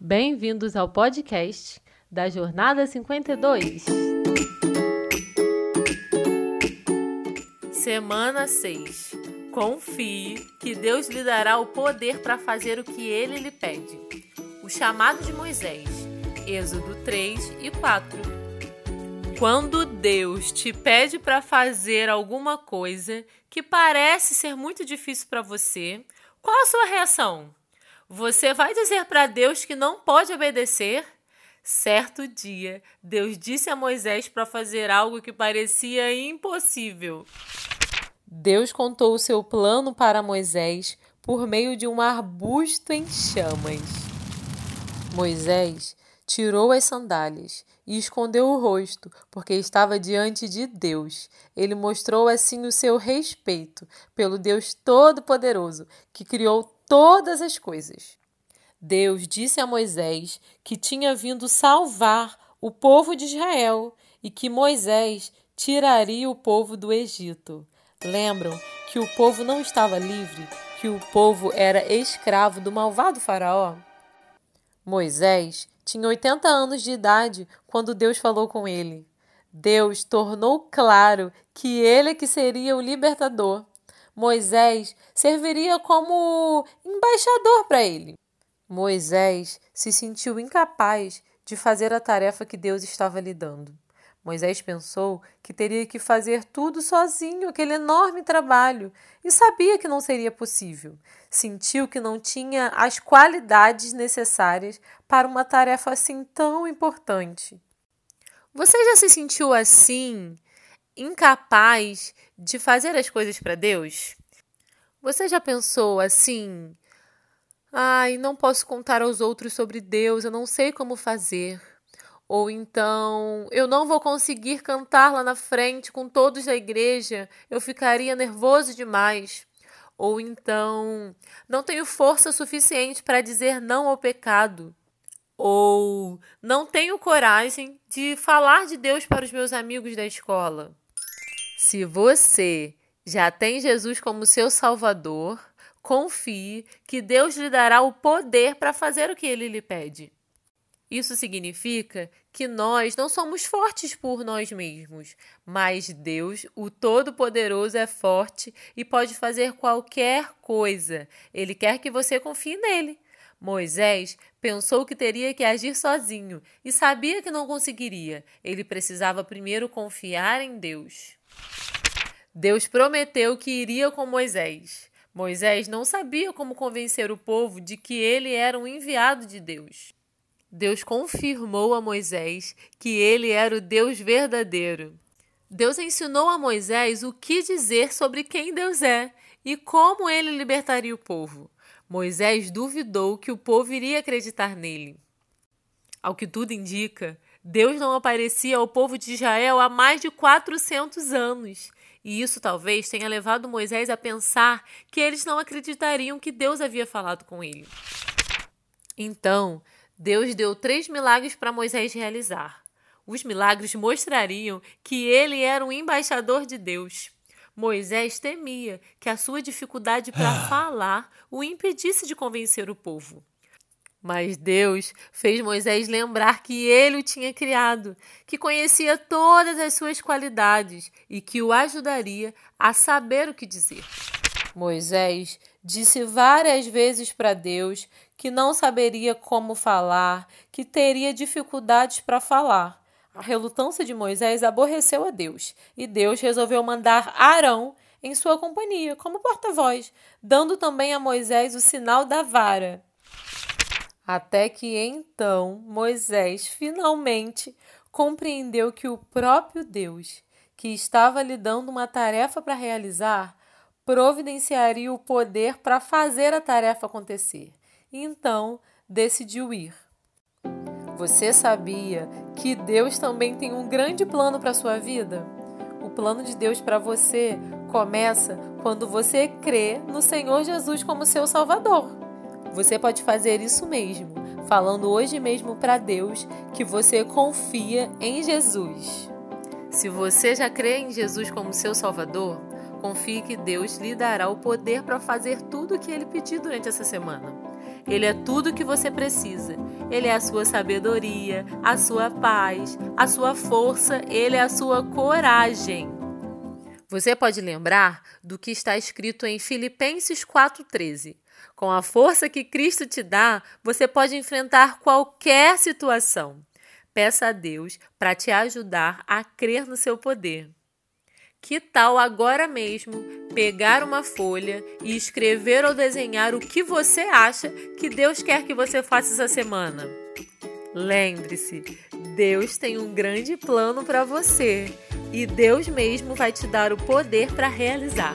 Bem-vindos ao podcast da Jornada 52. Semana 6. Confie que Deus lhe dará o poder para fazer o que ele lhe pede. O chamado de Moisés. Êxodo 3 e 4. Quando Deus te pede para fazer alguma coisa que parece ser muito difícil para você, qual a sua reação? Você vai dizer para Deus que não pode obedecer? Certo dia, Deus disse a Moisés para fazer algo que parecia impossível. Deus contou o seu plano para Moisés por meio de um arbusto em chamas. Moisés tirou as sandálias e escondeu o rosto, porque estava diante de Deus. Ele mostrou assim o seu respeito pelo Deus Todo-Poderoso, que criou todas as coisas. Deus disse a Moisés que tinha vindo salvar o povo de Israel e que Moisés tiraria o povo do Egito. Lembram que o povo não estava livre, que o povo era escravo do malvado Faraó? Moisés tinha 80 anos de idade quando Deus falou com ele. Deus tornou claro que ele é que seria o libertador Moisés serviria como embaixador para ele. Moisés se sentiu incapaz de fazer a tarefa que Deus estava lhe dando. Moisés pensou que teria que fazer tudo sozinho, aquele enorme trabalho, e sabia que não seria possível. Sentiu que não tinha as qualidades necessárias para uma tarefa assim tão importante. Você já se sentiu assim, incapaz de fazer as coisas para Deus? Você já pensou assim? Ai, não posso contar aos outros sobre Deus, eu não sei como fazer. Ou então, eu não vou conseguir cantar lá na frente com todos da igreja, eu ficaria nervoso demais. Ou então, não tenho força suficiente para dizer não ao pecado. Ou não tenho coragem de falar de Deus para os meus amigos da escola. Se você já tem Jesus como seu Salvador, confie que Deus lhe dará o poder para fazer o que ele lhe pede. Isso significa que nós não somos fortes por nós mesmos, mas Deus, o Todo-Poderoso, é forte e pode fazer qualquer coisa. Ele quer que você confie nele. Moisés pensou que teria que agir sozinho e sabia que não conseguiria. Ele precisava primeiro confiar em Deus. Deus prometeu que iria com Moisés. Moisés não sabia como convencer o povo de que ele era um enviado de Deus. Deus confirmou a Moisés que ele era o Deus verdadeiro. Deus ensinou a Moisés o que dizer sobre quem Deus é e como ele libertaria o povo. Moisés duvidou que o povo iria acreditar nele. Ao que tudo indica, Deus não aparecia ao povo de Israel há mais de 400 anos. E isso talvez tenha levado Moisés a pensar que eles não acreditariam que Deus havia falado com ele. Então, Deus deu três milagres para Moisés realizar. Os milagres mostrariam que ele era um embaixador de Deus. Moisés temia que a sua dificuldade para ah. falar o impedisse de convencer o povo. Mas Deus fez Moisés lembrar que ele o tinha criado, que conhecia todas as suas qualidades e que o ajudaria a saber o que dizer. Moisés disse várias vezes para Deus que não saberia como falar, que teria dificuldades para falar. A relutância de Moisés aborreceu a Deus e Deus resolveu mandar Arão em sua companhia como porta-voz, dando também a Moisés o sinal da vara. Até que então Moisés finalmente compreendeu que o próprio Deus, que estava lhe dando uma tarefa para realizar, providenciaria o poder para fazer a tarefa acontecer. Então decidiu ir. Você sabia que Deus também tem um grande plano para a sua vida? O plano de Deus para você começa quando você crê no Senhor Jesus como seu Salvador. Você pode fazer isso mesmo, falando hoje mesmo para Deus que você confia em Jesus. Se você já crê em Jesus como seu Salvador, confie que Deus lhe dará o poder para fazer tudo o que ele pedir durante essa semana. Ele é tudo o que você precisa Ele é a sua sabedoria, a sua paz, a sua força, ele é a sua coragem. Você pode lembrar do que está escrito em Filipenses 4,13. Com a força que Cristo te dá, você pode enfrentar qualquer situação. Peça a Deus para te ajudar a crer no seu poder. Que tal agora mesmo pegar uma folha e escrever ou desenhar o que você acha que Deus quer que você faça essa semana? Lembre-se, Deus tem um grande plano para você e Deus mesmo vai te dar o poder para realizar.